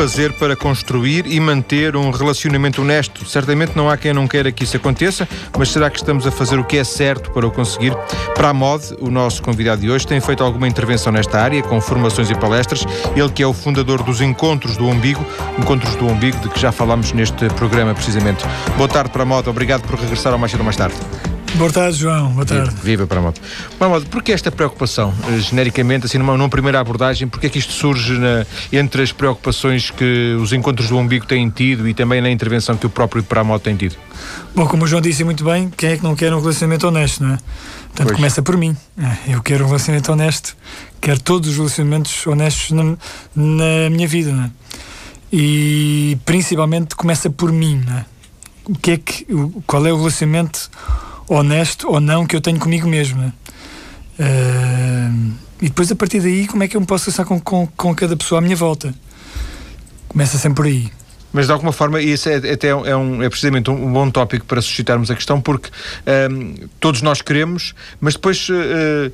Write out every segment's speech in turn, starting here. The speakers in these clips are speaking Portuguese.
fazer para construir e manter um relacionamento honesto? Certamente não há quem não queira que isso aconteça, mas será que estamos a fazer o que é certo para o conseguir? Para a MOD, o nosso convidado de hoje tem feito alguma intervenção nesta área, com formações e palestras. Ele que é o fundador dos Encontros do Umbigo, Encontros do Umbigo, de que já falámos neste programa precisamente. Boa tarde para a MOD, obrigado por regressar ao mais cedo mais tarde. Boa tarde, João. Boa tarde. Viva, para a moto. Para porquê esta preocupação, eh, genericamente, assim, numa, numa primeira abordagem, porquê é que isto surge na, entre as preocupações que os encontros do umbigo têm tido e também na intervenção que o próprio Pramoto tem tido? Bom, como o João disse muito bem, quem é que não quer um relacionamento honesto, não é? Portanto, pois. começa por mim. É, eu quero um relacionamento honesto, quero todos os relacionamentos honestos na, na minha vida, não é? E principalmente começa por mim, não é? O que é que, qual é o relacionamento honesto ou não que eu tenho comigo mesmo. Uh, e depois, a partir daí, como é que eu me posso associar com, com, com cada pessoa à minha volta? Começa sempre por aí. Mas de alguma forma, isso é, até é, um, é precisamente um, um, bom tópico para suscitarmos a questão, porque um, todos nós queremos, mas depois uh,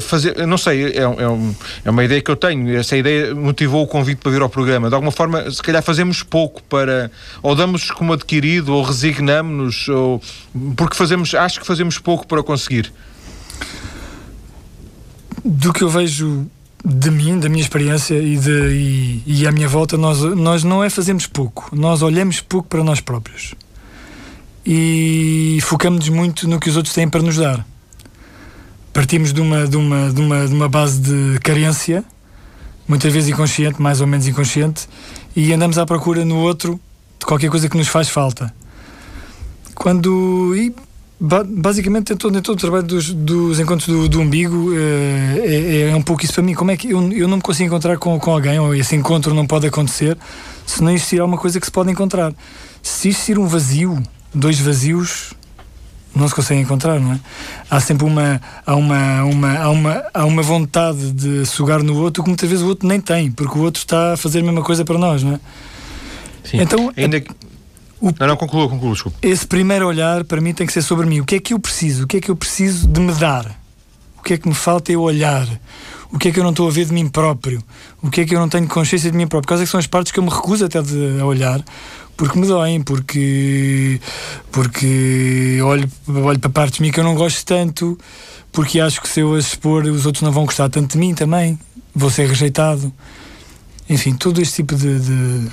fazer, não sei, é, é, um, é, uma ideia que eu tenho. Essa ideia motivou o convite para vir ao programa. De alguma forma, se calhar fazemos pouco para. Ou damos como adquirido, ou resignamos-nos, ou, porque fazemos, acho que fazemos pouco para conseguir. Do que eu vejo de mim, da minha experiência e, de, e, e à minha volta, nós, nós não é fazemos pouco, nós olhamos pouco para nós próprios e focamos muito no que os outros têm para nos dar. Partimos de uma, de uma, de uma, de uma base de carência, muitas vezes inconsciente, mais ou menos inconsciente, e andamos à procura no outro de qualquer coisa que nos faz falta. Quando. E basicamente em todo, em todo o trabalho dos, dos encontros do, do umbigo eh, é, é, um pouco isso para mim. Como é que eu, eu não me consigo encontrar com, com alguém, ou esse encontro não pode acontecer se não existir alguma coisa que se pode encontrar. Se existir um vazio, dois vazios, não se consegue encontrar, não é? Há sempre uma há uma, uma, há uma, há uma vontade de sugar no outro que muitas vezes o outro nem tem, porque o outro está a fazer a mesma coisa para nós, não é? Sim. Então, Ainda que o, não, não, conclua, conclua, desculpa. Esse primeiro olhar, para mim, tem que ser sobre mim. O que é que eu preciso? O que é que eu preciso de me dar? O que é que me falta eu olhar? O que é que eu não estou a ver de mim próprio? O que é que eu não tenho consciência de mim próprio? Quais é são as partes que eu me recuso até de, a olhar? Porque me doem, porque, porque olho, olho para partes de mim que eu não gosto tanto, porque acho que se eu as expor, os outros não vão gostar tanto de mim também, vou ser rejeitado. Enfim, todo este tipo de, de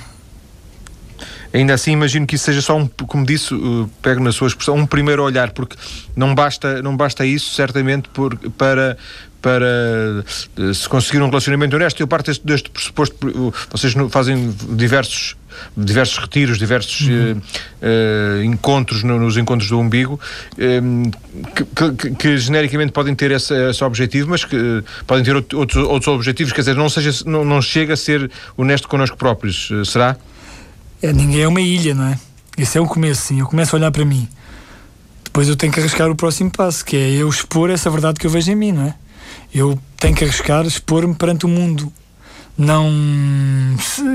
Ainda assim, imagino que isso seja só um, como disse, uh, pego na sua expressão, um primeiro olhar, porque não basta, não basta isso, certamente, por, para, para uh, se conseguir um relacionamento honesto. Eu parto deste, deste pressuposto, vocês fazem diversos diversos retiros, diversos uhum. uh, uh, encontros no, nos encontros do umbigo, um, que, que, que, genericamente podem ter esse, esse objetivo, mas que uh, podem ter outros, outros objetivos, quer dizer, não, seja, não, não chega a ser honesto connosco próprios, será? É, ninguém é uma ilha, não é? Esse é o começo, sim. Eu começo a olhar para mim. Depois eu tenho que arriscar o próximo passo, que é eu expor essa verdade que eu vejo em mim, não é? Eu tenho que arriscar expor-me perante o mundo. Não,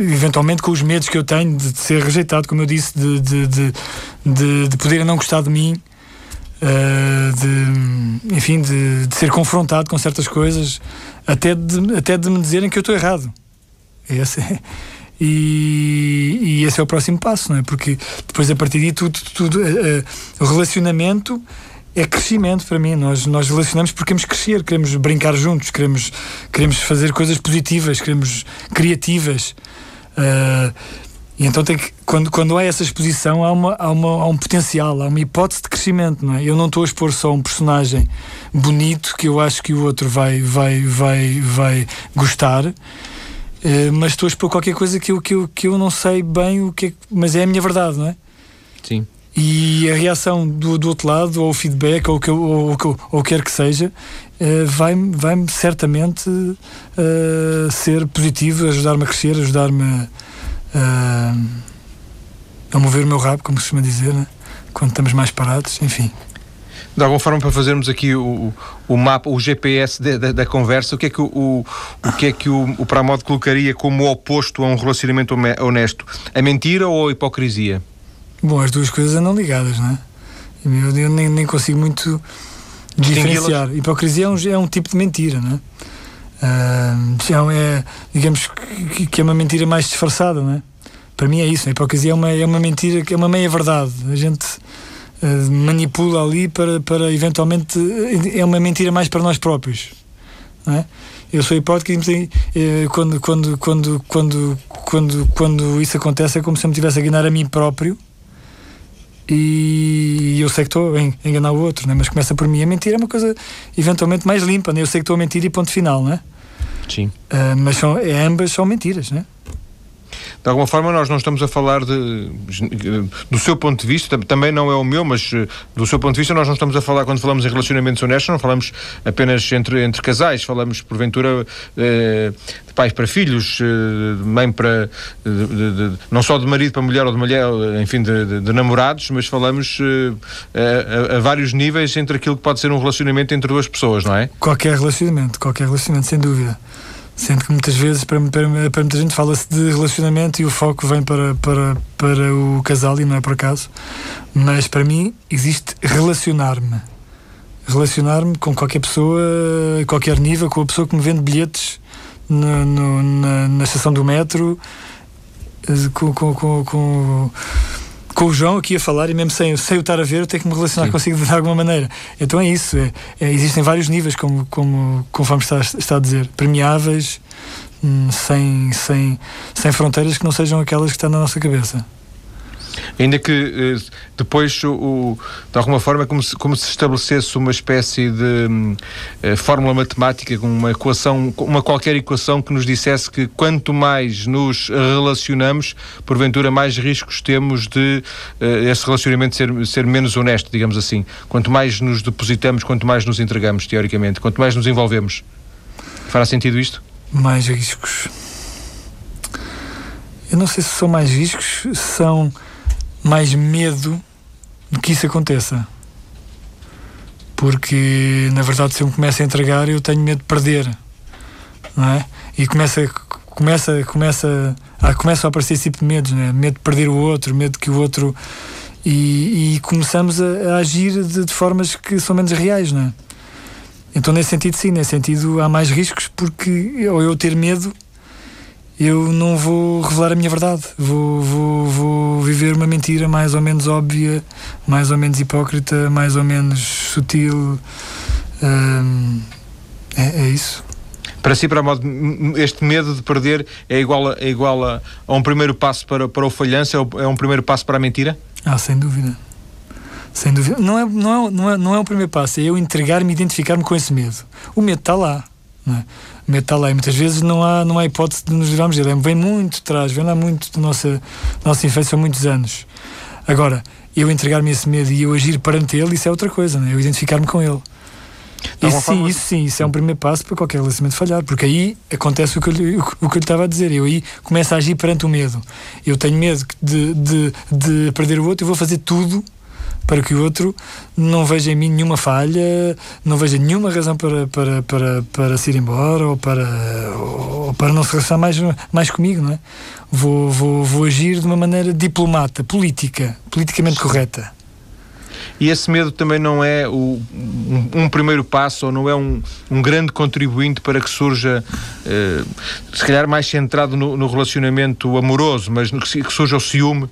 eventualmente, com os medos que eu tenho de, ser rejeitado, como eu disse, de, de, de, de, de poderem não gostar de mim, uh, de, enfim, de, de ser confrontado com certas coisas, até de, até de me dizerem que eu estou errado. Esse é e, e, esse é o próximo passo, não é? Porque depois a partir daí tudo, tudo uh, uh, o relacionamento é crescimento para mim. Nós, nós relacionamos porque queremos crescer, queremos brincar juntos, queremos, queremos fazer coisas positivas, queremos criativas. Uh, e então tem que, quando, quando há essa exposição, há, uma, há, uma, há um potencial, há uma hipótese de crescimento, não é? Eu não estou a expor só um personagem bonito que eu acho que o outro vai, vai, vai, vai gostar Uh, mas estou a expor qualquer coisa que eu, que, eu, que eu não sei bem o que é, mas é a minha verdade, não é? Sim. E a reação do, do outro lado, ou o feedback, ou o que, ou, ou, ou quer que seja, uh, vai-me vai certamente uh, ser positivo, ajudar-me a crescer, ajudar-me a, a mover o meu rabo, como se costuma dizer, né? quando estamos mais parados, enfim de alguma forma para fazermos aqui o, o mapa, o GPS de, de, da conversa, o que é que o, o, o que é que o, o Pramod colocaria como oposto a um relacionamento honesto? A mentira ou a hipocrisia? Bom, as duas coisas andam ligadas, não é? Eu, eu nem, nem consigo muito diferenciar. Hipocrisia é um, é um tipo de mentira, não é? Uh, é, digamos que, que, é uma mentira mais disfarçada, não é? Para mim é isso. A hipocrisia é uma, é uma mentira, é uma meia-verdade. A gente uh, manipula ali para, para eventualmente. É uma mentira mais para nós próprios. É? Eu sou hipócrita e eh, quando, quando, quando, quando, quando, quando isso acontece é como se eu me estivesse a enganar a mim próprio e eu sei que estou a enganar o outro, né? mas começa por mim. A mentira é uma coisa eventualmente mais limpa, né? eu sei que estou a mentir e ponto final, né? Sim. Uh, mas são, é, ambas são mentiras, né? De alguma forma, nós não estamos a falar de, do seu ponto de vista, também não é o meu, mas eh, do seu ponto de vista, nós não estamos a falar, quando falamos em relacionamentos honestos, não falamos apenas entre, entre casais, falamos, porventura, eh, de pais para filhos, eh, de mãe para. De, de, de, não só de marido para mulher ou de mulher, enfim, de, namorados, mas falamos a, a, vários níveis entre aquilo que pode ser um relacionamento entre duas pessoas, não é? Qualquer relacionamento, qualquer relacionamento, sem dúvida. Sendo que muitas vezes, para, para, para muita gente, fala-se de relacionamento e o foco vem para, para, para o casal, e não é por acaso. Mas para mim, existe relacionar-me. Relacionar-me com qualquer pessoa, qualquer nível, com a pessoa que me vende bilhetes no, no, na, na estação do metro, eh, com, com, com, com com o João aqui a falar e mesmo sem, sem o estar a ver, eu tenho que me relacionar Sim. consigo de alguma maneira. Então é isso. É, é, existem vários níveis, como, como conforme está, está a dizer, premiáveis, hum, sem, sem, sem fronteiras que não sejam aquelas que estão na nossa cabeça. Ainda que eh, depois, o, de alguma forma, como se, como se estabelecesse uma espécie de eh, fórmula matemática, uma equação, uma qualquer equação que nos dissesse que quanto mais nos relacionamos, porventura mais riscos temos de uh, esse relacionamento ser, ser menos honesto, digamos assim. Quanto mais nos depositamos, quanto mais nos entregamos, teoricamente, quanto mais nos envolvemos. Fará sentido isto? Mais riscos. Eu não sei se são mais riscos, são mais medo de que isso aconteça. Porque, na verdade, se eu me começo a entregar, eu tenho medo de perder. Não é? E começa, começa, começa, a, começam a aparecer esse tipo de medos, é? medo de perder o outro, medo que o outro. E, e começamos a, a agir de, de, formas que são menos reais, não é? Então, nesse sentido, sim, nesse sentido, há mais riscos porque, ou eu ter medo, eu não vou revelar a minha verdade. Vou, vou, vou viver uma mentira mais ou menos óbvia, mais ou menos hipócrita, mais ou menos sutil. Hum, é, é, isso. Para si, para a modo, este medo de perder é igual a, é igual a, a um primeiro passo para, para o falhanço? É, é um primeiro passo para a mentira? Ah, sem dúvida. Sem dúvida. Não é, não é, não é, não é o primeiro passo, é eu entregar-me, identificar-me com esse medo. O medo está lá. Não é? mete lei. Muitas vezes não há, não há hipótese de nos livrarmos dele. Vem muito atrás, vem lá muito da nossa, nossa infância há muitos anos. Agora, eu entregar-me esse medo e eu agir perante ele, isso é outra coisa, né? eu identificar-me com ele. Isso sim, isso sim, isso é um primeiro passo para qualquer relacionamento falhar, porque aí acontece o que, eu, o que eu lhe estava a dizer. Eu aí começo a agir perante o medo. Eu tenho medo de, de, de perder o outro, eu vou fazer tudo para que o outro não veja em mim nenhuma falha, não veja nenhuma razão para, para, para, para se ir embora ou para, ou para não se relacionar mais, mais comigo, não é? Vou, vou, vou agir de uma maneira diplomata, política, politicamente correta. E esse medo também não é o, um, um, primeiro passo ou não é um, um grande contribuinte para que surja, eh, se calhar mais centrado no, no relacionamento amoroso, mas que, que surja o ciúme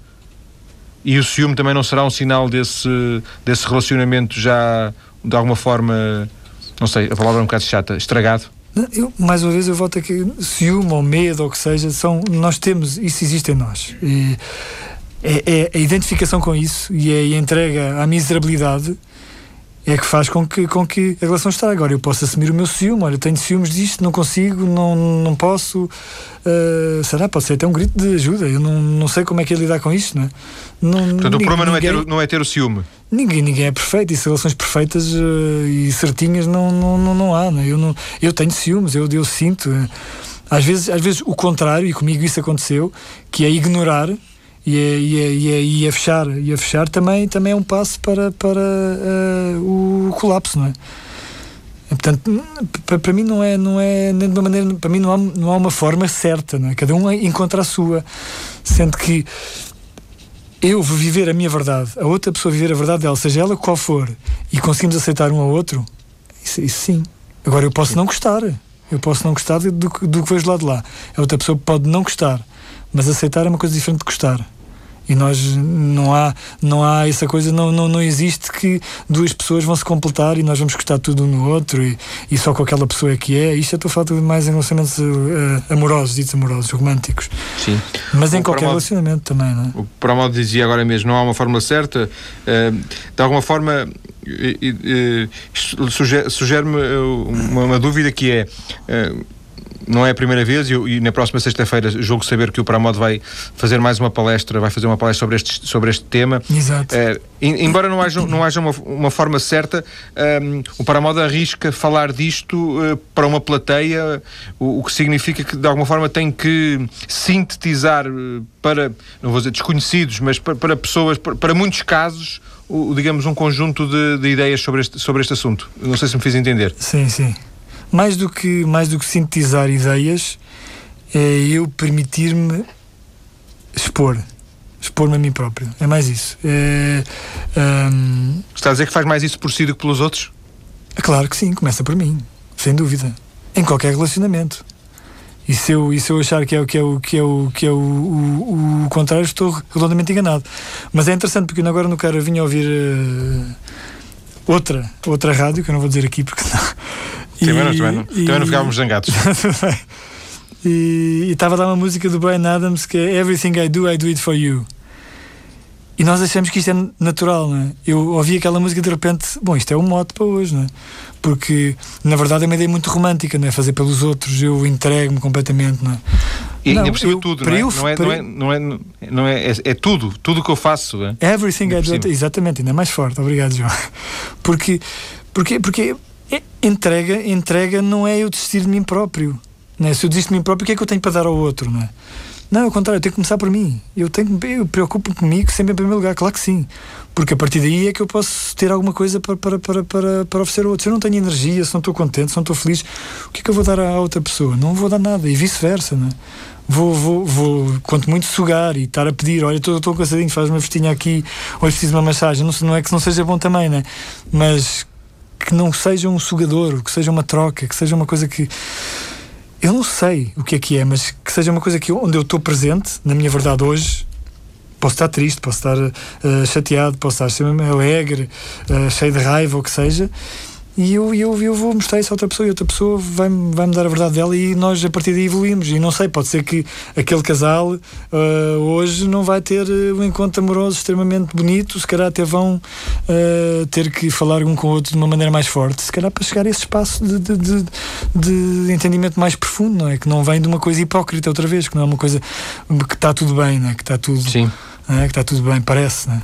e o ciúme também não será um sinal desse, desse relacionamento já, de alguma forma, não sei, a palavra é um bocado chata, estragado? Eu, mais uma vez eu volto aqui, ciúme ou medo ou o que seja, são, nós temos, isso existe em nós. E é, é a identificação com isso e é a entrega à miserabilidade é que faz com que, com que a relação estrague. Agora eu posso assumir o meu ciúme, olha, tenho ciúmes disto, não consigo, não, não posso. Uh, será? Pode ser até um grito de ajuda. Eu não, não sei como é que é lidar com isto, não é? Não, Portanto, ninguém, o problema não, é ter, não é ter o ciúme. Ninguém, ninguém é perfeito e relações perfeitas uh, e certinhas não, não, não, não há. Não é? eu, não, eu tenho ciúmes, eu, eu sinto. Uh, às vezes, às vezes o contrário, e comigo isso aconteceu, que é ignorar e a, e, a, e, a, e a fechar e a fechar também também é um passo para para uh, o colapso não é? Portanto para, mim não é não é nem de uma maneira para mim não há, não há uma forma certa não é? Cada um encontra a sua. Sendo que eu vou viver a minha verdade a outra pessoa viver a verdade dela seja ela qual for e conseguimos aceitar um ao outro isso, isso sim. Agora eu posso não gostar. Eu posso não gostar do, do que vejo lá de lá. A outra pessoa pode não gostar, mas aceitar é uma coisa diferente de gostar. E nós não há, não há essa coisa, não, não, não existe que duas pessoas vão se completar e nós vamos gostar tudo um no outro e, e só com aquela pessoa é que é. Isto eu estou a falar mais em relacionamentos uh, amorosos, ditos amorosos, românticos. Sim. Mas o em qualquer relacionamento também, não é? O Promodo dizia agora mesmo, não há uma fórmula certa. Uh, de alguma forma, uh, sugere-me uma, uma, dúvida que é não é a primeira vez e, e na próxima sexta-feira julgo saber que o Pramod vai fazer mais uma palestra, vai fazer uma palestra sobre este, sobre este tema. Exato. Uh, embora não haja, não haja uma, uma forma certa, um, ehm, o Pramod arrisca falar disto uh, para uma plateia, o, o, que significa que de alguma forma tem que sintetizar uh, para, não vou dizer desconhecidos, mas para, para pessoas, para, para muitos casos, o, digamos, um conjunto de, de ideias sobre este, sobre este assunto. Não sei se me fiz entender. Sim, sim mais do que, mais do que sintetizar ideias, é eu permitir-me expor. Expor-me a mim próprio. É mais isso. É, um... Está a dizer que faz mais isso por si do que pelos outros? Claro que sim, começa por mim, sem dúvida. Em qualquer relacionamento. E se eu, e se eu achar que é, que é, o, que é, o, que é o, o, o contrário, estou redondamente enganado. Mas é interessante porque agora no cara vinha ouvir uh, outra, outra rádio, que eu não vou dizer aqui porque não, também, não, também, não, e, também não ficávamos zangados. e estava dar uma música do Brian Adams que é Everything I Do, I Do It For You. E nós achamos que isto é natural, não é? Eu ouvi aquela música e de repente, bom, isto é um mote para hoje, não é? Porque, na verdade, é uma ideia muito romântica, não é? Fazer pelos outros, eu entrego-me completamente, não é? E ainda por cima tudo, não é? Não é, não é, não é, não é, é, é tudo, tudo que eu faço. É? Everything I do, exatamente, ainda mais forte, obrigado, João. Porque, porque, porque entrega, entrega não é eu desistir de mim próprio. Né? Se eu desisto de mim próprio, o que é que eu tenho para dar ao outro? Não, é? não ao contrário, eu tenho que começar por mim. Eu, tenho, eu preocupo comigo sempre em primeiro lugar, claro que sim. Porque a partir daí é que eu posso ter alguma coisa para, para, para, para, para oferecer ao outro. Se eu não tenho energia, se não estou contente, se não estou feliz, o que é que eu vou dar à outra pessoa? Não vou dar nada. E vice-versa, não é? Vou, vou, vou, quanto muito sugar e estar a pedir, olha, estou cansadinho, faz uma vestinha aqui, hoje preciso de uma massagem. Não, não é que não seja bom também, né? Mas que não seja um sugador, que seja uma troca, que seja uma coisa que. Eu não sei o que é que é, mas que seja uma coisa que onde eu estou presente, na minha verdade hoje, posso estar triste, posso estar uh, chateado, posso estar alegre, uh, cheio de raiva, ou o que seja, e eu, eu, eu vou mostrar isso a outra pessoa e outra pessoa vai-me vai dar a verdade dela e nós a partir daí evoluímos. E não sei, pode ser que aquele casal uh, hoje não vai ter uh, um encontro amoroso extremamente bonito, se calhar até vão uh, ter que falar um com o outro de uma maneira mais forte, se calhar para chegar a esse espaço de, de, de, de entendimento mais profundo, não é? Que não vem de uma coisa hipócrita outra vez, que não é uma coisa que está tudo bem, não é? Que está tudo, Sim. É? que está tudo bem, parece, não é?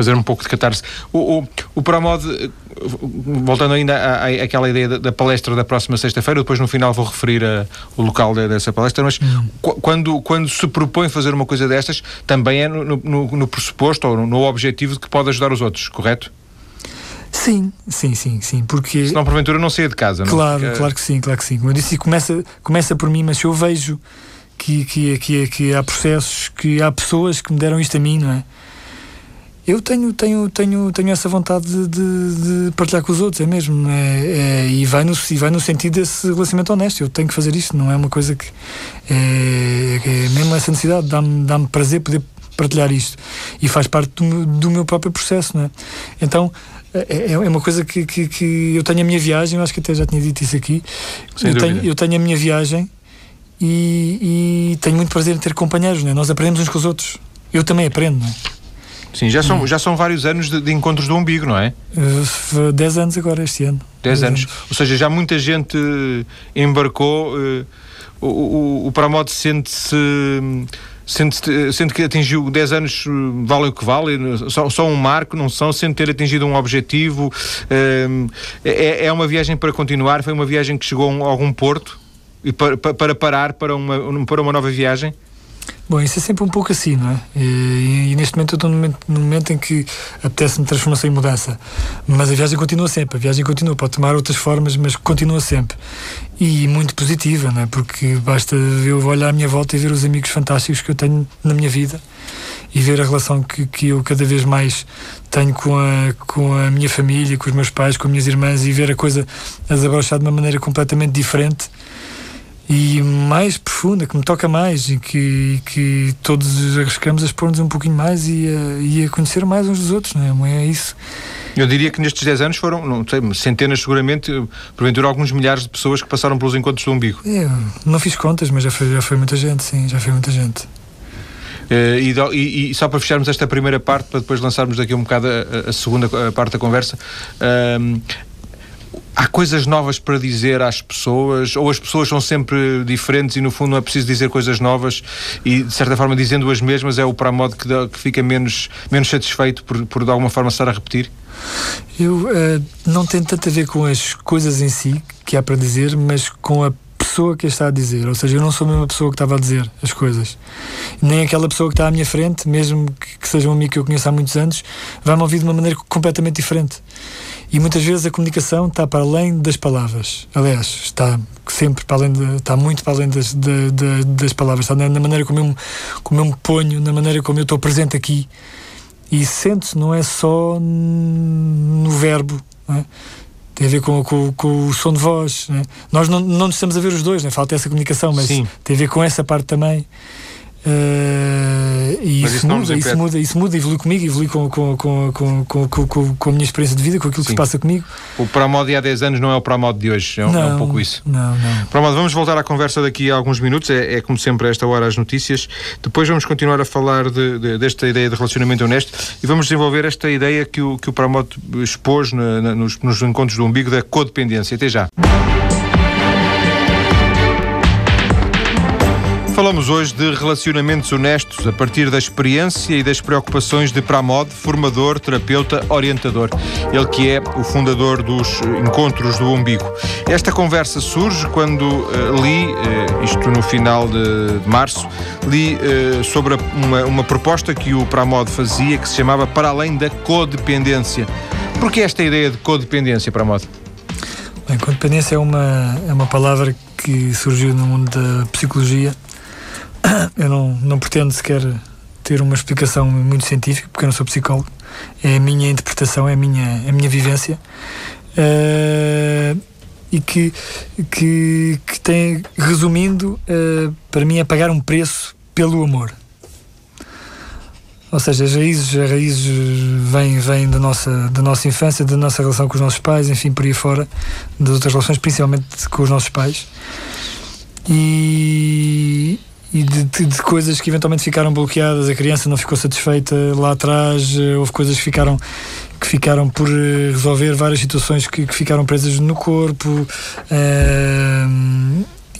fazer um pouco de catarse. O, o, o Promod, voltando ainda à, à, àquela ideia da, da, palestra da próxima sexta-feira, depois no final vou referir a, o local de, dessa palestra, mas hum. quando, quando se propõe fazer uma coisa destas, também é no, no, no pressuposto ou no, no objetivo de que pode ajudar os outros, correto? Sim, sim, sim, sim, porque... Senão, porventura, não saia de casa, não? Claro, Fica... claro que sim, claro que sim. Como eu disse, começa, começa por mim, mas se eu vejo que, que, que, que há processos, que há pessoas que me deram isto a mim, não é? Eu tenho, tenho, tenho, tenho essa vontade de, de, de partilhar com os outros, é mesmo. É, é, e, vai no, e vai no sentido desse relacionamento honesto. Eu tenho que fazer isto, não é uma coisa que. É, é mesmo essa necessidade, dá-me dá prazer poder partilhar isto. E faz parte do meu, do meu próprio processo, não é? Então. É, é, é uma coisa que, que, que, eu tenho a minha viagem, eu acho que até já tinha dito isso aqui. eu, tenho, eu tenho a minha viagem e, e, tenho muito prazer em ter companheiros, não é? Nós aprendemos uns com os outros. Eu também aprendo, não é? Sim, já são, já são vários anos de, de encontros do umbigo, não é? Uh, dez anos agora este ano. Dez, anos. anos. Ou seja, já muita gente embarcou. Uh, o, o, o Paramote sente-se. Sente, sente que atingiu 10 anos, vale o que vale, só, só um marco, não são, sente ter atingido um objetivo. É, é uma viagem para continuar, foi uma viagem que chegou a algum porto e para, para parar para uma, para uma nova viagem? Bom, isso é sempre um pouco assim, não é? E, e neste momento eu estou num momento, num momento em que apetece-me transformação e mudança. Mas a viagem continua sempre, a viagem continua, pode tomar outras formas, mas continua sempre. E muito positiva, não é? Porque basta eu olhar à minha volta e ver os amigos fantásticos que eu tenho na minha vida e ver a relação que, que eu cada vez mais tenho com a, com a minha família, com os meus pais, com as minhas irmãs e ver a coisa a desabrochar de uma maneira completamente diferente e mais profunda, que me toca mais e que, que todos arriscamos a expor-nos um pouquinho mais e a, e a conhecer mais uns dos outros, não é? É isso. Eu diria que nestes 10 anos foram, não sei, centenas seguramente, porventura alguns milhares de pessoas que passaram pelos encontros do umbigo. É, não fiz contas, mas já foi, já foi muita gente, sim, já foi muita gente. Uh, e, e, e, só para fecharmos esta primeira parte, para depois lançarmos daqui um bocado a, a segunda parte da conversa, uh, há coisas novas para dizer às pessoas, ou as pessoas são sempre diferentes e no fundo não é preciso dizer coisas novas e de certa forma dizendo as mesmas é o para modo que, que fica menos, menos satisfeito por, por de alguma forma estar a repetir? Eu uh, não tenho tanto a ver com as coisas em si que há para dizer, mas com a pessoa que está a dizer. Ou seja, eu não sou a mesma pessoa que estava a dizer as coisas. Nem aquela pessoa que está à minha frente, mesmo que, que seja um amigo que eu conheço há muitos anos, vai-me ouvir de uma maneira completamente diferente. E muitas vezes a comunicação está para além das palavras. Aliás, está sempre para além de, está muito para além das, de, de, das palavras. Está na, maneira como eu, como eu me ponho, na maneira como eu estou presente aqui. E sente não é só no verbo. Não é? tem a ver com, com, com, o som de voz. Né? Nós não, não nos estamos a ver os dois, né? falta essa comunicação, mas Sim. tem a ver com essa parte também. Uh, e isso, isso, muda, isso muda, isso muda, evolui comigo, evolui com, com, com, com, com, com, com a minha experiência de vida, com aquilo Sim. que se passa comigo. O Promod há 10 anos não é o Promod de hoje, é, não, é um pouco isso. Não, não. Promod, vamos voltar à conversa daqui a alguns minutos, é, é como sempre a esta hora as notícias. Depois vamos continuar a falar de, de, desta ideia de relacionamento honesto e vamos desenvolver esta ideia que o, que o Promod expôs na, na, nos, nos encontros do umbigo da codependência. Até já. Falamos hoje de relacionamentos honestos a partir da experiência e das preocupações de Pramod, formador, terapeuta, orientador. Ele que é o fundador dos Encontros do Umbigo. Esta conversa surge quando uh, li, uh, isto no final de, de março, li uh, sobre uma, uma proposta que o Pramod fazia que se chamava Para Além da Codependência. Por que esta ideia de codependência, Pramod? Bem, codependência é uma, é uma palavra que surgiu no mundo da psicologia eu não, não pretendo sequer ter uma explicação muito científica, porque eu não sou psicólogo. É a minha interpretação, é a minha, a minha vivência. Uh, e que, que, que tem, resumindo, uh, para mim é pagar um preço pelo amor. Ou seja, as raízes, as raízes vêm, vêm da, nossa, da nossa infância, da nossa relação com os nossos pais, enfim, por aí fora, das outras relações, principalmente com os nossos pais. E, e de, de, de, coisas que eventualmente ficaram bloqueadas, a criança não ficou satisfeita lá atrás, eh, houve coisas que ficaram que ficaram por eh, resolver várias situações que, que ficaram presas no corpo uh,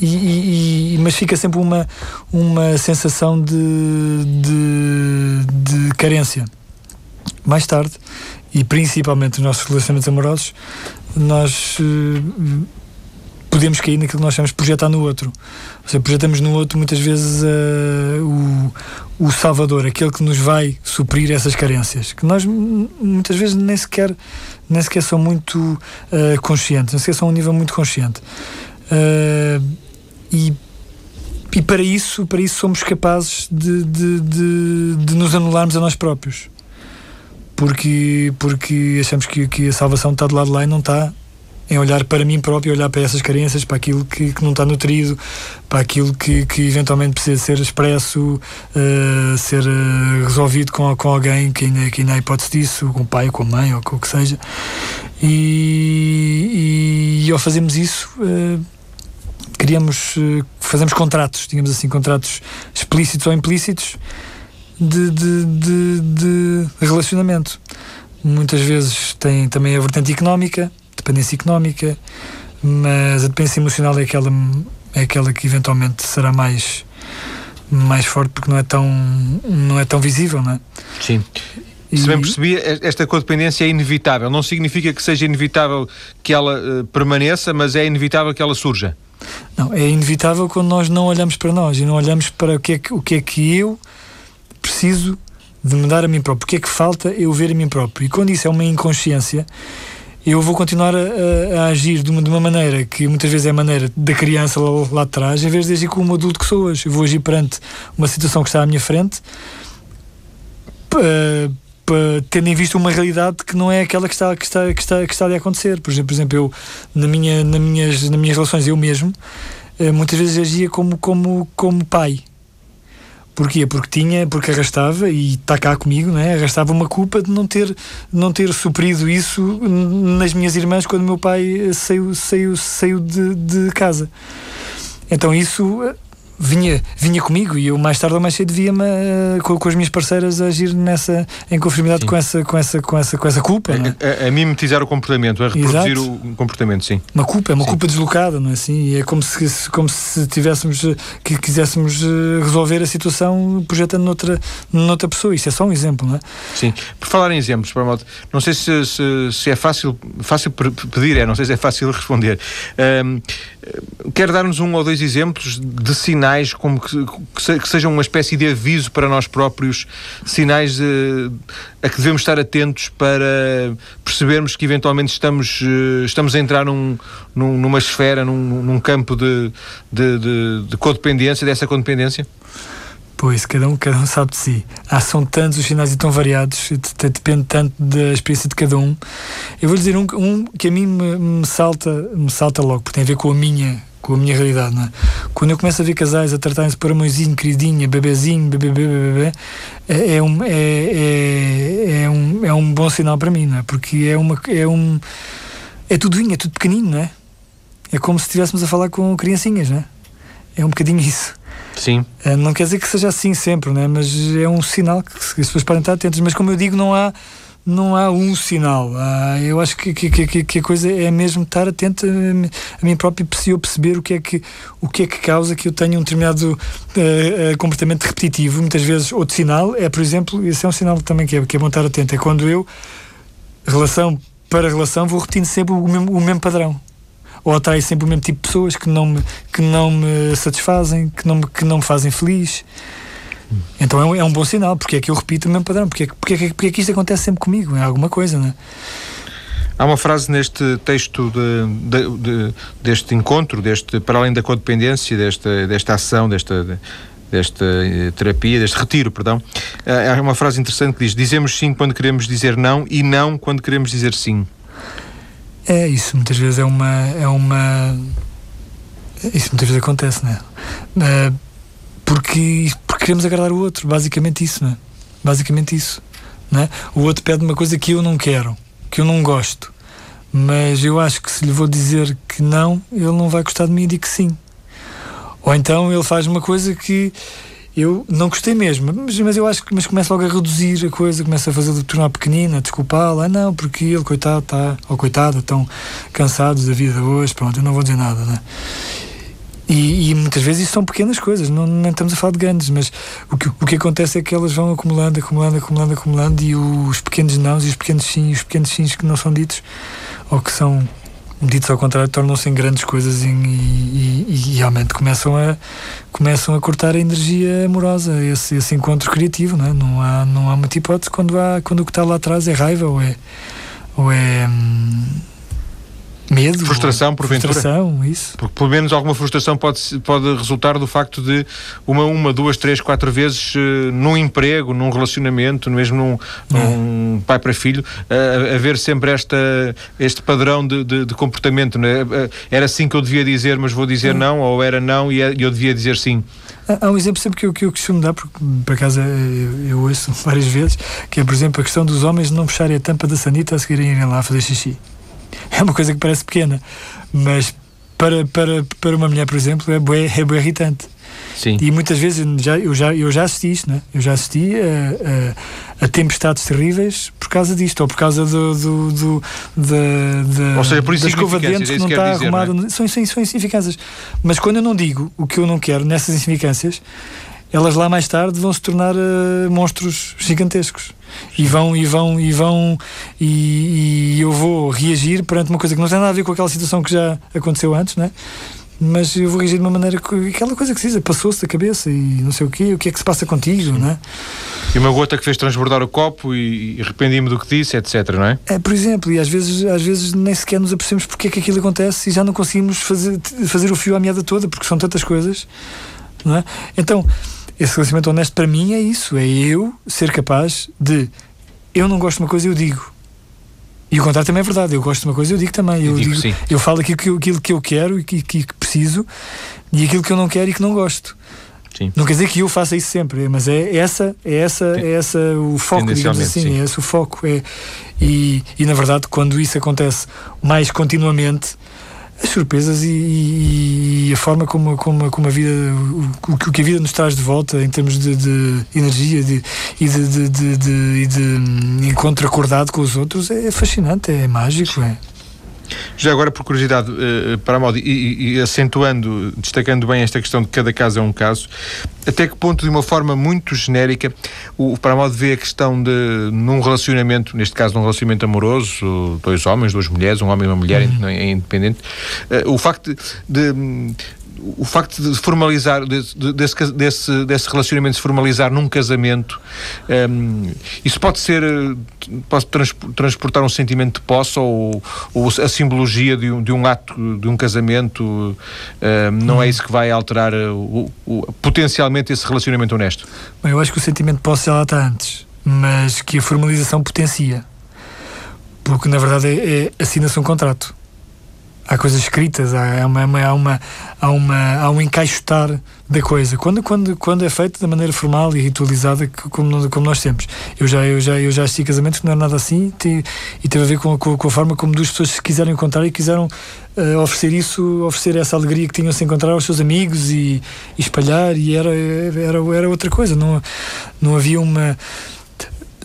e, e, mas fica sempre uma uma sensação de, de, de carência. Mais tarde e principalmente nos nossos relacionamentos amorosos nós uh, podemos cair naquilo que nós chamamos de projetar no outro. Ou seja, projetamos no outro muitas vezes uh, o, o salvador, aquele que nos vai suprir essas carências, que nós muitas vezes nem sequer, nem sequer são muito uh, conscientes, nem sequer são a um nível muito consciente. Uh, e, e para isso, para isso somos capazes de, de, de, de nos anularmos a nós próprios porque, porque achamos que, que a salvação está do lado de lá e não está em olhar para mim próprio, olhar para essas carências, para aquilo que, que não está nutrido, para aquilo que, que eventualmente precisa ser expresso, uh, ser uh, resolvido com, com alguém que ainda, que ainda há hipótese disso, com o pai, com a mãe, ou com o que seja. E, e, e ao fazermos isso, uh, criamos, fazemos contratos, digamos assim, contratos explícitos ou implícitos de, de, de, de relacionamento. Muitas vezes tem também a vertente económica, dependência económica, mas a dependência emocional é aquela, é aquela que eventualmente será mais mais forte porque não é tão não é tão visível, não é? Sim. E... Se bem percebi, esta codependência é inevitável. Não significa que seja inevitável que ela uh, permaneça, mas é inevitável que ela surja. Não, é inevitável quando nós não olhamos para nós e não olhamos para o que é que, o que, é que eu preciso de mudar a mim próprio. O que é que falta eu ver a mim próprio? E quando isso é uma inconsciência, eu vou continuar a, a, agir de uma, de uma, maneira que muitas vezes é a maneira da criança lá, lá atrás, em vez de agir como adulto que sou hoje. Eu vou agir perante uma situação que está à minha frente, tendo em vista uma realidade que não é aquela que está, que está, que está, que está a acontecer. Por exemplo, por exemplo eu, na minha, na minhas, nas minhas relações, eu mesmo, eh, muitas vezes agia como, como, como pai. Porquê? Porque tinha, porque arrastava, e está cá comigo, né? arrastava uma culpa de não ter, não ter suprido isso nas minhas irmãs quando meu pai saiu, saiu, saiu de, de casa. Então isso vinha, vinha comigo e eu mais tarde ou mais cedo via-me uh, com, com, as minhas parceiras a agir nessa, em conformidade com essa, com, essa, com, essa, com essa culpa. É? A, a, a, mimetizar o comportamento, a reproduzir Exato. o comportamento, sim. Uma culpa, é uma sim. culpa deslocada, não é assim? É como se, como se tivéssemos, que quiséssemos eh, resolver a situação projetando noutra, noutra pessoa. Isto é só um exemplo, não é? Sim. Por falar em exemplos, para modo, não sei se, se, se, é fácil, fácil pedir, é, não sei se é fácil responder. Um, quer dar-nos um ou dois exemplos de sinais sinais como que, que, sejam uma espécie de aviso para nós próprios, sinais a que devemos estar atentos para percebermos que eventualmente estamos, uh, estamos a entrar num, num, numa esfera, num, num campo de, de, de, de codependência, dessa codependência? Pois, cada um, cada um sabe de si. Ah, são tantos os sinais e tão variados, depende tanto da experiência de cada um. Eu vou dizer um, um que a mim me, me, salta, me salta logo, porque tem a ver com a minha com a minha realidade, não é? Quando eu começo a ver casais a tratarem-se por amorzinho, queridinha, bebezinho, bebê, bebê, bebê, é, é, um, é, é, é, um, é um bom sinal para mim, não é? Porque é, uma, é um. É tudo é tudo pequenino, não é? É como se estivéssemos a falar com criancinhas, não é? É um bocadinho isso. Sim. Eh, não quer dizer que seja assim sempre, não é? Mas é um sinal que as pessoas podem estar atentas. Mas como eu digo, não há não há um sinal. Ah, eu acho que, que, que, que, a coisa é mesmo estar atento a, mim próprio e perceber o que, é que, o que é que causa que eu tenha um determinado uh, comportamento repetitivo. Muitas vezes, outro sinal é, por exemplo, esse é um sinal também que é, que é bom estar atento, é quando eu, relação para relação, vou repetindo sempre o mesmo, o mesmo padrão ou atrai sempre o mesmo tipo de pessoas que não me, que não me satisfazem, que não me, que não me fazem feliz. Então é um, é um, bom sinal, porque é que eu repito o mesmo padrão, porque, é porque, é, porque é que isto acontece sempre comigo, é alguma coisa, não é? Há uma frase neste texto de, de, de, deste encontro, deste, para além da codependência, desta, desta ação, desta, desta eh, terapia, deste retiro, perdão, eh, há uma frase interessante que diz: Dizemos sim quando queremos dizer não e não quando queremos dizer sim. É, isso muitas vezes é uma. É uma isso muitas vezes acontece, não é? Uh, porque, porque queremos agradar o outro, basicamente isso, não é? Basicamente isso. Não é? O outro pede uma coisa que eu não quero, que eu não gosto, mas eu acho que se lhe vou dizer que não, ele não vai gostar de mim e digo que sim. Ou então ele faz uma coisa que eu não gostei mesmo, mas, mas eu acho que mas começa logo a reduzir a coisa, começa a fazer de tornar pequenina, a desculpá-la, ah, não, porque ele, coitado, está, ou coitada, estão cansados da vida hoje, pronto, eu não vou dizer nada, né? E, e, muitas vezes isso são pequenas coisas, não, não estamos a falar de grandes, mas o que, o que acontece é que elas vão acumulando, acumulando, acumulando, acumulando, e os pequenos nãos e os pequenos sim, os pequenos sims que não são ditos, ou que são ditos ao contrário, tornam-se em grandes coisas e, e, e, realmente começam a, começam a cortar a energia amorosa, esse, esse encontro criativo, não, é? não, há, não há muita hipótese quando, há, quando o que está lá atrás é raiva ou é. Ou é hum, Medo. Frustração, porventura. Frustração, isso. Porque pelo menos alguma frustração pode, pode resultar do facto de uma, uma duas, três, quatro vezes uh, num emprego, num relacionamento, mesmo num, num é. pai para filho, uh, haver sempre esta, este padrão de, de, de comportamento. Né? Uh, era assim que eu devia dizer, mas vou dizer é. não, ou era não e é, eu devia dizer sim. Há um exemplo sempre que eu, que eu costumo dar, porque por acaso eu, eu ouço várias vezes, que é, por exemplo, a questão dos homens não fecharem a tampa da sanita a seguirem irem lá fazer xixi. É uma coisa que parece pequena, mas para, para, para uma mulher, por exemplo, é bué, é bué irritante. Sim. E muitas vezes já, eu, já, eu já assisti isto, né? eu já assisti a, a, a, tempestades terríveis por causa disto, ou por causa do, do, do da, ou seja, por da escova de dentes que não está dizer, arrumada. Não é? são, são, são insignificâncias. Mas quando eu não digo o que eu não quero nessas insignificâncias, elas lá mais tarde vão se tornar uh, monstros gigantescos e vão e vão e vão e, e, eu vou reagir perante uma coisa que não tem nada a ver com aquela situação que já aconteceu antes, né? mas eu vou reagir de uma maneira que aquela coisa que se diz, passou-se da cabeça e não sei o quê, o que é que se passa contigo, não é? E uma gota que fez transbordar o copo e, e arrependi-me do que disse, etc, não é? É, por exemplo, e às vezes, às vezes nem sequer nos apercebemos porque é que aquilo acontece e já não conseguimos fazer, fazer o fio à meada toda, porque são tantas coisas, não é? Então, esse relacionamento honesto para mim é isso, é eu ser capaz de eu não gosto de uma coisa, eu digo. E o contrário também é verdade. Eu gosto de uma coisa, eu digo também. Eu, digo, digo eu falo aquilo que, eu, aquilo que eu quero e que, que, preciso e aquilo que eu não quero e que não gosto. Sim. Não quer dizer que eu faça isso sempre, mas é essa, é essa, é essa o foco, digamos assim, sim. é esse o foco. É, e, e na verdade, quando isso acontece mais continuamente, as surpresas e, e, e, a forma como, como, como a vida, o, o, que a vida nos traz de volta em termos de, de energia de, e de, de, de, de encontro acordado com os outros é fascinante, é mágico. É. Já agora, por curiosidade, uh, para a moda, e, e, acentuando, destacando bem esta questão de que cada caso é um caso, até que ponto, de uma forma muito genérica, o, para a moda vê a questão de, num relacionamento, neste caso num relacionamento amoroso, dois homens, duas mulheres, um homem e uma mulher, uhum. é independente, uh, o facto de, de o facto de formalizar, desse, desse, desse relacionamento se formalizar num casamento, um, ehm, isso pode ser, pode transportar um sentimento de posse ou, ou a simbologia de um, de um ato, de um casamento, um, ehm, não é isso que vai alterar o, o, potencialmente esse relacionamento honesto? Bem, eu acho que o sentimento de posse já está antes, mas que a formalização potencia. Porque, na verdade, é, é assina-se um contrato há coisas escritas, há, uma, há, uma, há, uma, há um encaixotar da coisa. Quando, quando, quando é feito da maneira formal e ritualizada como, como nós temos. Eu já, eu, já, eu já assisti casamentos que não era nada assim e teve a ver com, com, com, a forma como duas pessoas se quiseram encontrar e quiseram uh, oferecer isso, oferecer essa alegria que tinham se encontrar aos seus amigos e, e espalhar e era, era, era outra coisa. Não, não havia uma.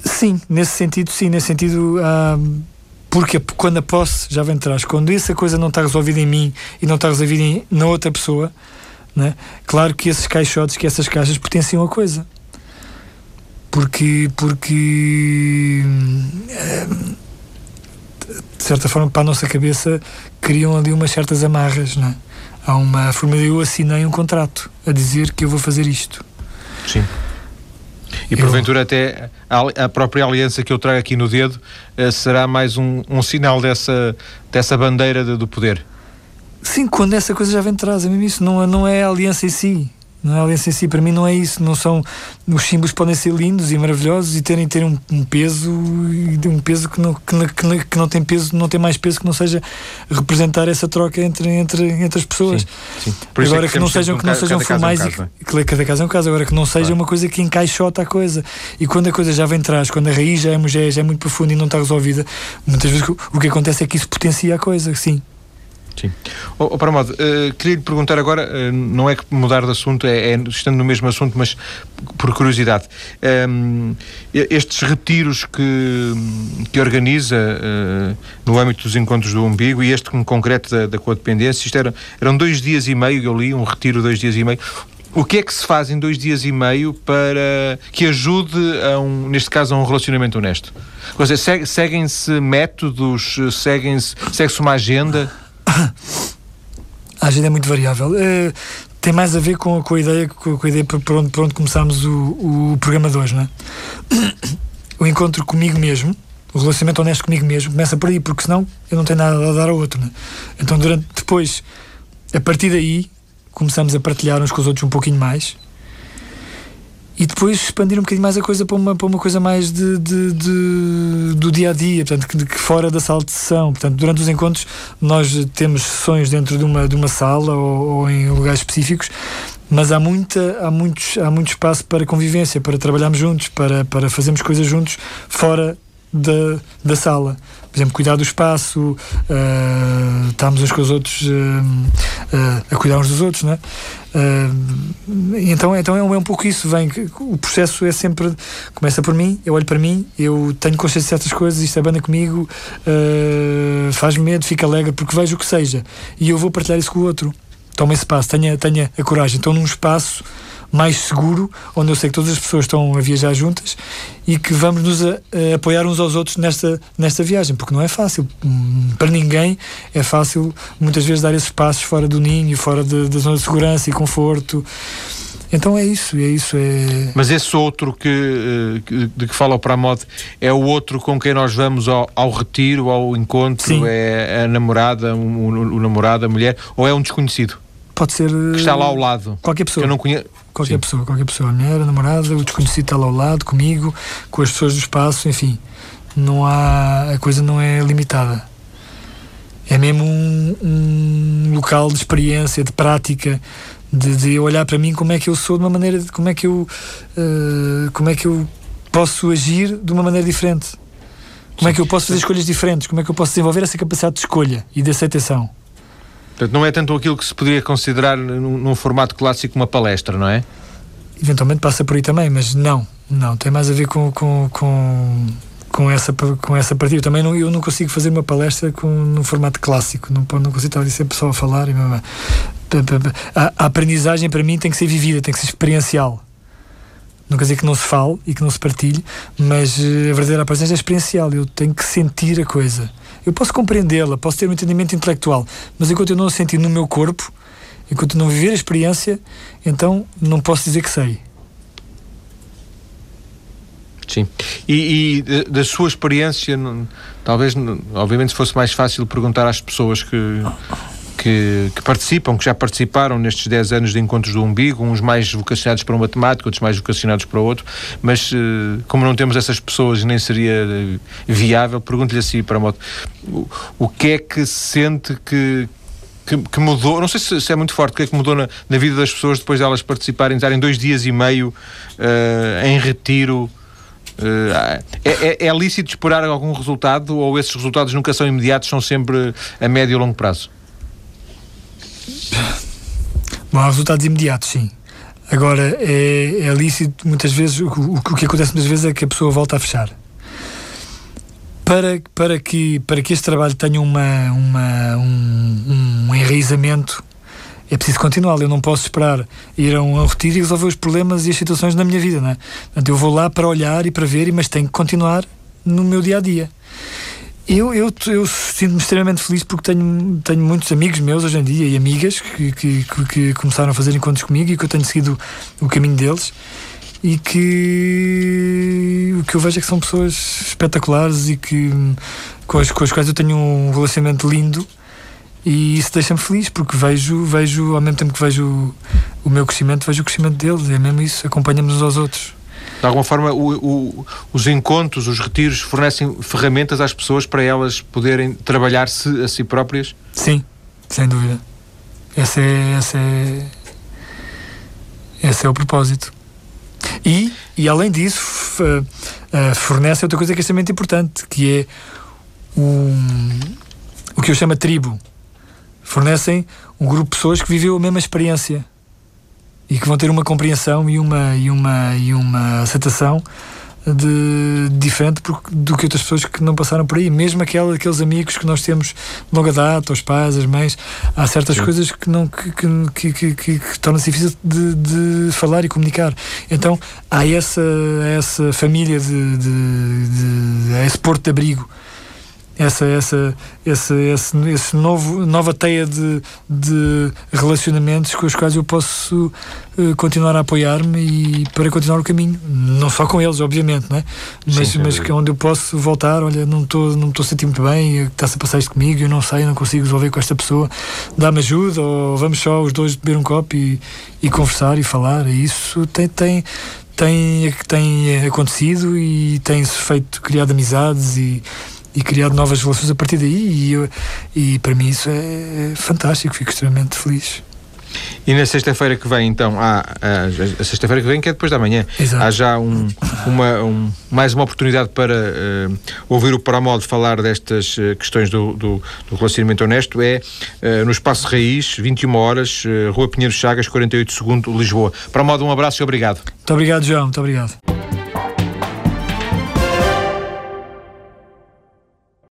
Sim, nesse sentido, sim, nesse sentido. Uh, porque quando a posse já vem de trás, quando essa coisa não está resolvida em mim e não está resolvida em, na outra pessoa, né? claro que esses caixotes, que essas caixas pertenciam a coisa. Porque, porque eh, de certa forma, para a nossa cabeça, criam ali umas certas amarras. Né? Há uma forma eu assinei um contrato a dizer que eu vou fazer isto. Sim. E porventura até a, a, própria aliança que eu trago aqui no dedo uh, será mais um, um, sinal dessa, dessa bandeira de, do poder. Sim, quando essa coisa já vem de trás, é isso, não, não é a aliança em si, não é a aliança em si, para mim não é isso, não são os símbolos podem ser lindos e maravilhosos e terem, terem um, um peso um peso que não, que, não, que não tem peso, não tem mais peso que não seja representar essa troca entre, entre, entre as pessoas. Sim, sim. agora é que, que, não sejam, um que não sejam formais é um caso, e, é? cada caso é um caso, agora que não seja claro. uma coisa que encaixota a coisa. E quando a coisa já vem atrás, quando a raiz já é, já é, já é muito profunda e não está resolvida, muitas vezes o, o que acontece é que isso potencia a coisa, sim. Sim. Oh, oh, para modo, uh, queria lhe perguntar agora, uh, não é que mudar de assunto, é, é, estando no mesmo assunto, mas por curiosidade. Um, ehm, estes retiros que, que organiza uh, no âmbito dos encontros do umbigo e este em concreto da, da codependência, isto era, eram dois dias e meio, eu li, um retiro dois dias e meio. O que é que se faz em dois dias e meio para que ajude, a um, neste caso, a um relacionamento honesto? Seguem-se métodos, seguem-se, segue-se uma agenda? A agenda é muito variável. Uh, tem mais a ver com, com a ideia, com, com a ideia por, onde, onde começámos o, o programa de hoje, não é? O encontro comigo mesmo, o relacionamento honesto comigo mesmo, começa por aí, porque senão eu não tenho nada a dar ao outro, não é? Então, durante, depois, a partir daí, começamos a partilhar uns com os outros um pouquinho mais e depois expandir um bocadinho mais a coisa para uma, para uma coisa mais de, de, de do dia a dia, portanto, que, que, fora da sala de sessão. Portanto, durante os encontros, nós temos sessões dentro de uma, de uma sala ou, ou em lugares específicos, mas há, muita, há, muitos, há muito espaço para convivência, para trabalharmos juntos, para, para fazermos coisas juntos fora da, da sala por exemplo, cuidar do espaço, uh, estarmos uns com os outros uh, uh, a cuidar uns dos outros, não é? então, então é um, é um pouco isso, vem, o processo é sempre, começa por mim, eu olho para mim, eu tenho consciência de certas coisas, isto banda comigo, faz medo, fica alegre, porque vejo o que seja, e eu vou partilhar isso com o outro. toma esse passo, tenha, tenha a coragem. Estou num espaço mais seguro, onde eu sei que todas as pessoas estão a viajar juntas e que vamos nos a, a apoiar uns aos outros nesta, nesta viagem, porque não é fácil. Hum, para ninguém é fácil muitas vezes dar esses passos fora do ninho, fora da zona de segurança e conforto. Então é isso, é isso. É... Mas esse outro que, eh, de que fala o Pramod é o outro com quem nós vamos ao, ao retiro, ao encontro? Sim. É a namorada, o, o namorado, a mulher, ou é um desconhecido? Pode ser. Que está lá ao lado. Qualquer pessoa. Eu não conheço. Qualquer Sim. pessoa, qualquer pessoa. A mulher, a namorada, o desconhecido está lá ao lado, comigo, com as pessoas do espaço, enfim. Não há. A coisa não é limitada. É mesmo um, um local de experiência, de prática, de, de, olhar para mim como é que eu sou de uma maneira. como é que eu. Uh, como é que eu posso agir de uma maneira diferente. Como é que eu posso fazer escolhas diferentes? Como é que eu posso desenvolver essa capacidade de escolha e de aceitação? Portanto, não é tanto aquilo que se poderia considerar num, num, formato clássico uma palestra, não é? Eventualmente passa por aí também, mas não, não, tem mais a ver com, com, com, com essa, com essa partida. Também não, eu não consigo fazer uma palestra com, num formato clássico, não, não consigo estar ali sempre só a falar. A, a aprendizagem para mim tem que ser vivida, tem que ser experiencial. Não quer dizer que não se fale e que não se partilhe, mas eh, a verdadeira aprendizagem é experiencial. Eu tenho que sentir a coisa. Eu posso compreendê-la, posso ter um entendimento intelectual, mas enquanto eu não a sentir no meu corpo, enquanto eu não viver a experiência, então não posso dizer que sei. Sim. E, e da sua experiência, talvez, obviamente, se fosse mais fácil perguntar às pessoas que que, que, participam, que já participaram nestes 10 anos de encontros do umbigo, uns mais vocacionados para uma temática, outros mais vocacionados para outro, mas eh, como não temos essas pessoas nem seria eh, viável, pergunto-lhe assim para a moto, o, o que é que sente que, que, que, mudou, não sei se, se, é muito forte, o que é que mudou na, na, vida das pessoas depois de elas participarem, estarem dois dias e meio uh, em retiro? Uh, é, é, é, lícito esperar algum resultado ou esses resultados nunca são imediatos, são sempre a médio e longo prazo? Bom, há resultados imediatos, sim. Agora, é, é lícito, muitas vezes, o, o, o, que acontece muitas vezes é que a pessoa volta a fechar. Para, para, que, para que este trabalho tenha uma, uma, um, um enraizamento, é preciso continuar. Eu não posso esperar ir a um, retiro e resolver os problemas e as situações na minha vida, não é? Portanto, eu vou lá para olhar e para ver, mas tenho que continuar no meu dia a dia. Eu, eu, eu sinto-me extremamente feliz porque tenho, tenho muitos amigos meus hoje em dia e amigas que, que, que começaram a fazer encontros comigo e que eu tenho seguido o caminho deles e que o que eu vejo é que são pessoas espetaculares e que com as, com as quais eu tenho um relacionamento lindo e isso deixa-me feliz porque vejo, vejo, ao mesmo tempo que vejo o, meu crescimento, vejo o crescimento deles, é mesmo isso, acompanhamos uns aos outros. De alguma forma, o, o, os encontros, os retiros fornecem ferramentas às pessoas para elas poderem trabalhar-se a si próprias? Sim, sem dúvida. Esse é, esse é, esse é o propósito. E, e além disso, uh, fornece outra coisa que é extremamente importante, que é um, o que eu chamo tribo. Fornecem um grupo de pessoas que viveu a mesma experiência e que vão ter uma compreensão e uma, e uma, e uma aceitação de, diferente do que outras pessoas que não passaram por aí, mesmo aquela, aqueles amigos que nós temos de longa data, os pais, as mães, há certas Sim. coisas que não que, que, que, que, que torna-se difícil de, de, falar e comunicar. Então há essa, essa família de, de, de, de esse porto de abrigo essa, essa, esse, esse, esse novo, nova teia de, de relacionamentos com os quais eu posso uh, continuar a apoiar-me e para continuar o caminho. Não só com eles, obviamente, não é? mas, Sim, mas que onde eu posso voltar. Olha, não estou não estou a sentir muito bem, está-se a passar isto comigo, eu não sei, eu não consigo resolver com esta pessoa, dá-me ajuda, ou vamos só os dois beber um copo e, e conversar e falar. E isso tem, tem, tem, tem acontecido e tem-se feito, criado amizades e e criar novas relações a partir daí e, eu, e para mim isso é fantástico, fico extremamente feliz. E na sexta-feira que vem, então, há a, a sexta-feira que vem, que é depois da manhã, Exato. há já um, uma, um, mais uma oportunidade para uh, ouvir o Paramod falar destas uh, questões do, do, do, relacionamento honesto. É uh, no Espaço Raiz, 21 horas, Rua Pinheiro Chagas, 48 segundo, Lisboa. Paramod, um abraço e obrigado. Muito obrigado, João. Muito obrigado.